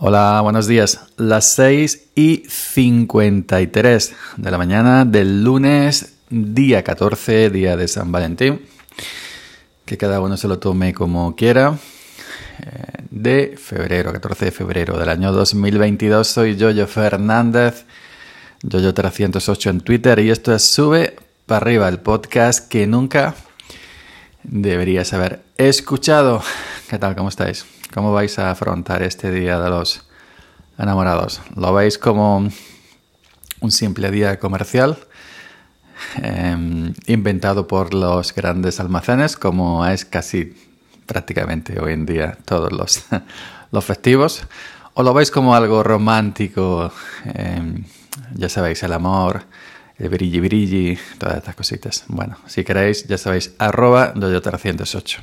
Hola, buenos días. Las 6 y 53 de la mañana del lunes, día 14, día de San Valentín. Que cada uno se lo tome como quiera. Eh, de febrero, 14 de febrero del año 2022. Soy Yoyo Fernández, Yoyo308 en Twitter. Y esto es Sube para arriba, el podcast que nunca deberías haber escuchado. ¿Qué tal? ¿Cómo estáis? ¿Cómo vais a afrontar este día de los enamorados? ¿Lo veis como un simple día comercial em, inventado por los grandes almacenes, como es casi prácticamente hoy en día todos los, los festivos? ¿O lo veis como algo romántico? Em, ya sabéis, el amor, el brilli brilli, todas estas cositas. Bueno, si queréis, ya sabéis, arroba doyo308.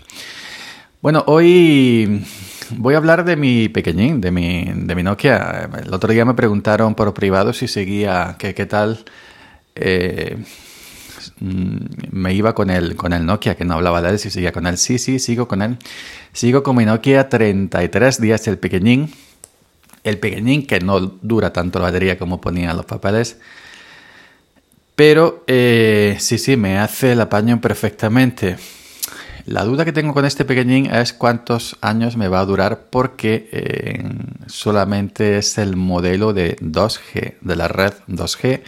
Bueno, hoy voy a hablar de mi pequeñín, de mi, de mi Nokia. El otro día me preguntaron por privado si seguía, que qué tal eh, mm, me iba con el, con el Nokia, que no hablaba de él, si seguía con él. Sí, sí, sigo con él. Sigo con mi Nokia 33 días, el pequeñín. El pequeñín que no dura tanto la batería como ponía los papeles. Pero eh, sí, sí, me hace el apaño perfectamente. La duda que tengo con este pequeñín es cuántos años me va a durar porque eh, solamente es el modelo de 2G, de la red 2G.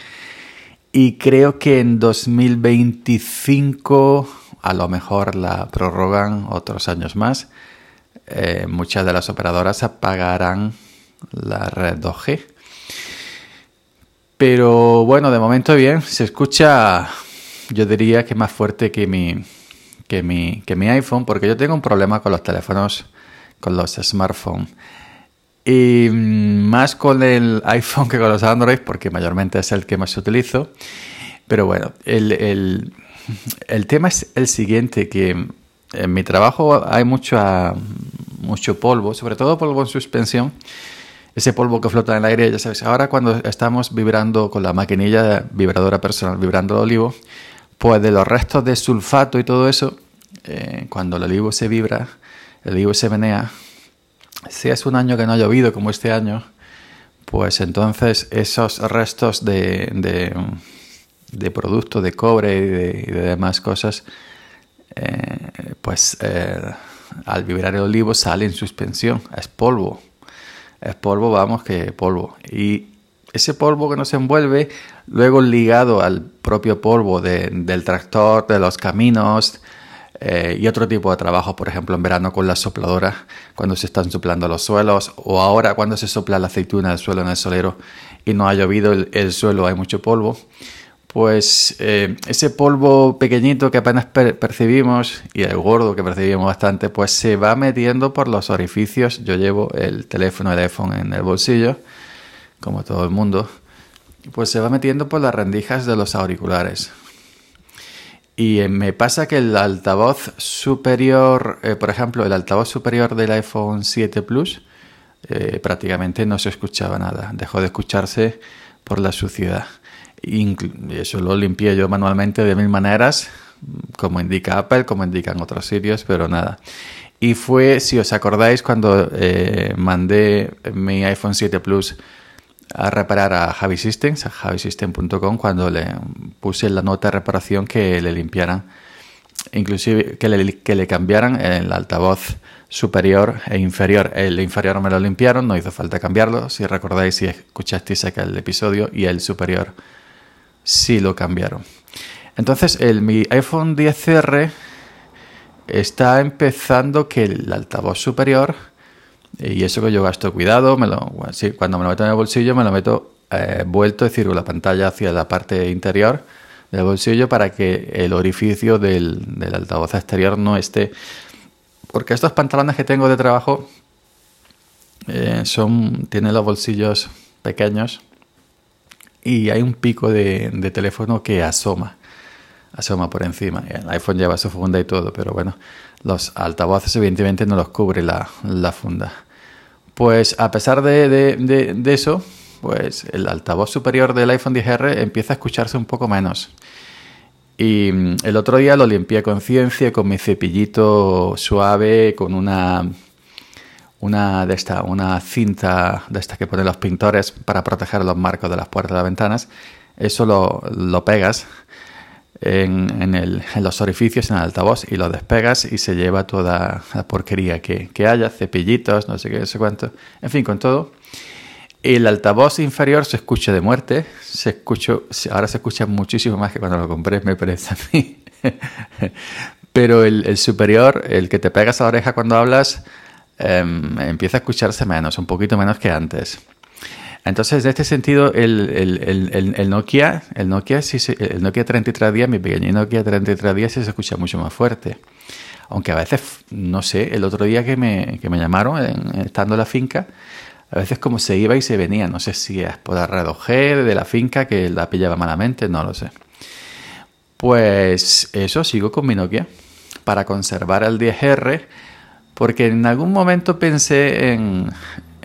Y creo que en 2025 a lo mejor la prorrogan otros años más. Eh, muchas de las operadoras apagarán la red 2G. Pero bueno, de momento bien, se escucha, yo diría que más fuerte que mi, que mi, que mi iPhone, porque yo tengo un problema con los teléfonos, con los smartphones. Y mm, más con el iPhone que con los Android, porque mayormente es el que más utilizo. Pero bueno, el, el, el tema es el siguiente, que en mi trabajo hay mucho, mucho polvo, sobre todo polvo en suspensión. Ese polvo que flota en el aire, ya sabes, ahora cuando estamos vibrando con la maquinilla vibradora personal, vibrando el olivo, pues de los restos de sulfato y todo eso, eh, cuando el olivo se vibra, el olivo se menea, si es un año que no ha llovido como este año, pues entonces esos restos de, de, de producto, de cobre y de, demás cosas, eh, pues eh, al vibrar el olivo sale en suspensión, es polvo. Es polvo, vamos, que polvo. Y ese polvo que nos envuelve, luego ligado al propio polvo del tractor, de los caminos eh, y otro tipo de trabajo, por ejemplo en verano con las sopladoras, cuando se están soplando los suelos, o ahora cuando se sopla la aceituna del suelo en el solero y no ha llovido el, suelo, hay mucho polvo. Pues eh, ese polvo pequeñito que apenas percibimos y el gordo que percibimos bastante, pues se va metiendo por los orificios. Yo llevo el teléfono, el iPhone en el bolsillo como todo el mundo, pues se va metiendo por las rendijas de los auriculares. Y eh, me pasa que el altavoz superior, eh, por ejemplo, el altavoz superior del iPhone 7 Plus, eh, prácticamente no se escuchaba nada. Dejó de escucharse por la suciedad. Y eso lo limpié yo manualmente de mil maneras, como indica Apple, como indican otros sitios, pero nada. Y fue, si os acordáis, cuando mandé mi iPhone 7 Plus a reparar a Javi Systems, a javisystem.com, cuando le puse la nota de reparación que le limpiaran, inclusive que le, que le cambiaran el altavoz superior e inferior. El inferior me lo limpiaron, no hizo falta cambiarlo, si recordáis, si escuchasteis aquel episodio, y el superior sí lo cambiaron. Entonces, el, mi iPhone 10R está empezando que el altavoz superior y eso que yo gasto cuidado, me lo, cuando me lo meto en el bolsillo me lo meto eh, vuelto, es decir, la pantalla hacia la parte interior del bolsillo para que el orificio del, altavoz exterior no esté... Porque estos pantalones que tengo de trabajo eh, son tienen los bolsillos pequeños y hay un pico de, teléfono que asoma, asoma por encima. El iPhone lleva su funda y todo, pero bueno, los altavoces evidentemente no los cubre la, la funda. Pues a pesar de, eso, pues el altavoz superior del iPhone 10R empieza a escucharse un poco menos. Y mm, el otro día lo limpié con ciencia, con mi cepillito suave, con una, una de esta, una cinta de esta que ponen los pintores para proteger los marcos de las puertas de las ventanas. Eso lo, lo pegas en, los orificios, en el altavoz, y lo despegas y se lleva toda la porquería que, que haya, cepillitos, no sé qué, no sé cuánto, en fin, con todo. El altavoz inferior se escucha de muerte, se escucha, ahora se escucha muchísimo más que cuando lo compré, me parece a mí. Pero el, superior, el que te pegas a la oreja cuando hablas, eh, empieza a escucharse menos, un poquito menos que antes. Entonces, en este sentido, el, el, el, el Nokia, el Nokia, sí, el Nokia 3310, mi pequeño Nokia 3310 sí se escucha mucho más fuerte. Aunque a veces, no sé, el otro día que me, que me llamaron, estando en la finca, a veces como se iba y se venía. No sé si es por G de la finca que la pillaba malamente, no lo sé. Pues eso, sigo con mi Nokia para conservar el 10R, porque en algún momento pensé en,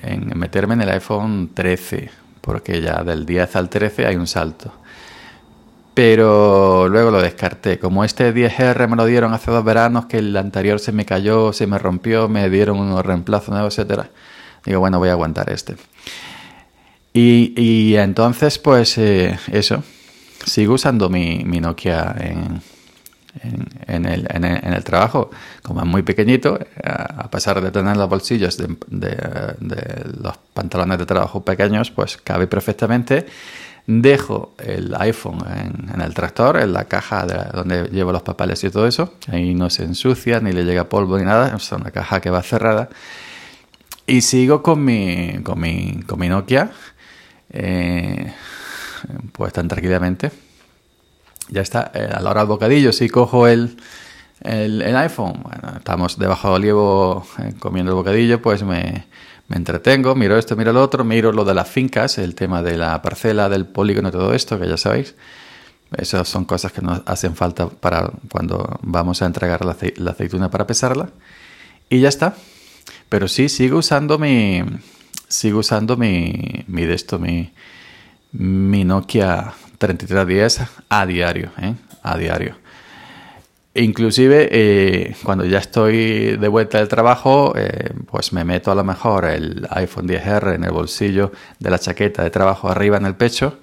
en meterme en el iPhone 13, porque ya del 10 al 13 hay un salto. Pero luego lo descarté. Como este 10R me lo dieron hace dos veranos, que el anterior se me cayó, se me rompió, me dieron unos reemplazos nuevos, etcétera. Digo, bueno, voy a aguantar este. Y, y entonces, pues eh, eso. Sigo usando mi, mi Nokia en, en, el, en, el, en, el, trabajo, como es muy pequeñito, a pesar de tener los bolsillos de, de, de, los pantalones de trabajo pequeños, pues cabe perfectamente. Dejo el iPhone en, el tractor, en la caja donde llevo los papeles y todo eso. Ahí no se ensucia, ni le llega polvo ni nada. Es una caja que va cerrada. Y sigo con mi, con mi, con mi Nokia, eh, pues tan tranquilamente ya está. Eh, a la hora del bocadillo, si cojo el, el, iPhone, bueno, estamos debajo del olivo eh, comiendo el bocadillo, pues me, me, entretengo, miro esto, miro lo otro, miro lo de las fincas, el tema de la parcela, del polígono, todo esto, que ya sabéis. Esas son cosas que nos hacen falta para cuando vamos a entregar la, la aceituna para pesarla. Y ya está. Pero sí, sigo usando mi. Sigo usando mi. Mi de esto, mi. Mi Nokia 3310 a diario, ¿eh? a diario. Inclusive eh, cuando ya estoy de vuelta del trabajo, eh, pues me meto a lo mejor el iPhone 10R en el bolsillo de la chaqueta de trabajo arriba en el pecho,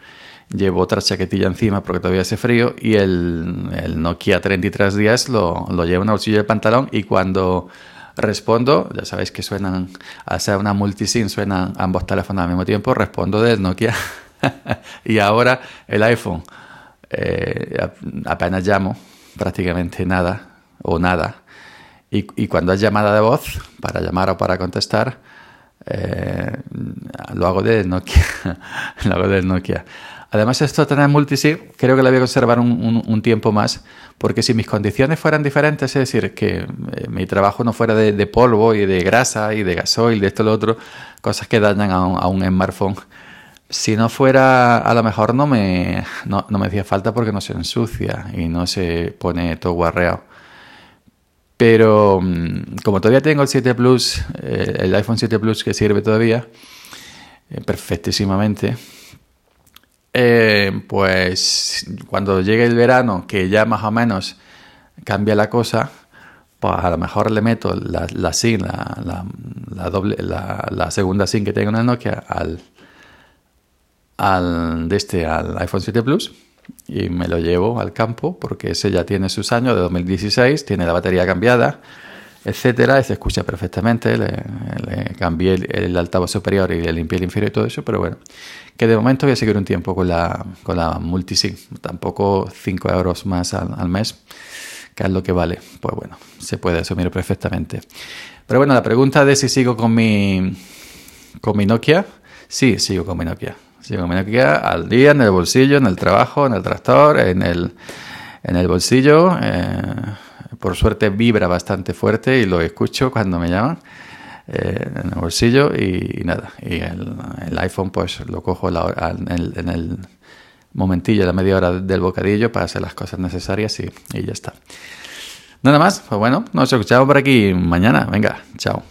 llevo otra chaquetilla encima porque todavía hace frío y el, Nokia 3310 lo, lo llevo en el bolsillo del pantalón y cuando respondo, ya sabéis que suenan, al ser una multisim suenan ambos teléfonos al mismo tiempo, respondo del Nokia y ahora el iPhone, eh, apenas llamo, prácticamente nada o nada. Y, cuando hay llamada de voz, para llamar o para contestar, eh, lo hago de Nokia. lo hago de Nokia. Además, esto tener multisim, creo que lo voy a conservar un, tiempo más, porque si mis condiciones fueran diferentes, es decir, que eh, mi trabajo no fuera de, de, polvo y de grasa y de gasoil, de esto y lo otro, cosas que dañan a un, a un smartphone, si no fuera, a lo mejor no me, no, me hacía falta porque no se ensucia y no se pone todo guarreado. Pero mm, como todavía tengo el 7 Plus, eh, el iPhone 7 Plus que sirve todavía eh, perfectísimamente, eh, pues cuando llegue el verano, que ya más o menos cambia la cosa, pues a lo mejor le meto la, la SIM, la, la, la doble, la segunda SIM que tengo en el Nokia al al, de este, al iPhone 7 Plus y me lo llevo al campo porque ese ya tiene sus años de 2016, tiene la batería cambiada, etcétera, se escucha perfectamente, le, cambié el, el, altavoz superior y le limpié el inferior y todo eso, pero bueno, que de momento voy a seguir un tiempo con la, con la Multisim, tampoco 5 euros más al, al mes, que es lo que vale, pues bueno, se puede asumir perfectamente. Pero bueno, la pregunta de si sigo con mi, con mi Nokia, sí, sigo con mi Nokia. Sigo mi Nokia al día en el bolsillo, en el trabajo, en el tractor, en el, en el bolsillo. Eh, por suerte vibra bastante fuerte y lo escucho cuando me llaman eh, en el bolsillo y, nada. Y el, iPhone pues lo cojo en, el, en, el, momentillo, la media hora del bocadillo para hacer las cosas necesarias y, y ya está. Nada más, pues bueno, nos escuchamos por aquí mañana. Venga, chao.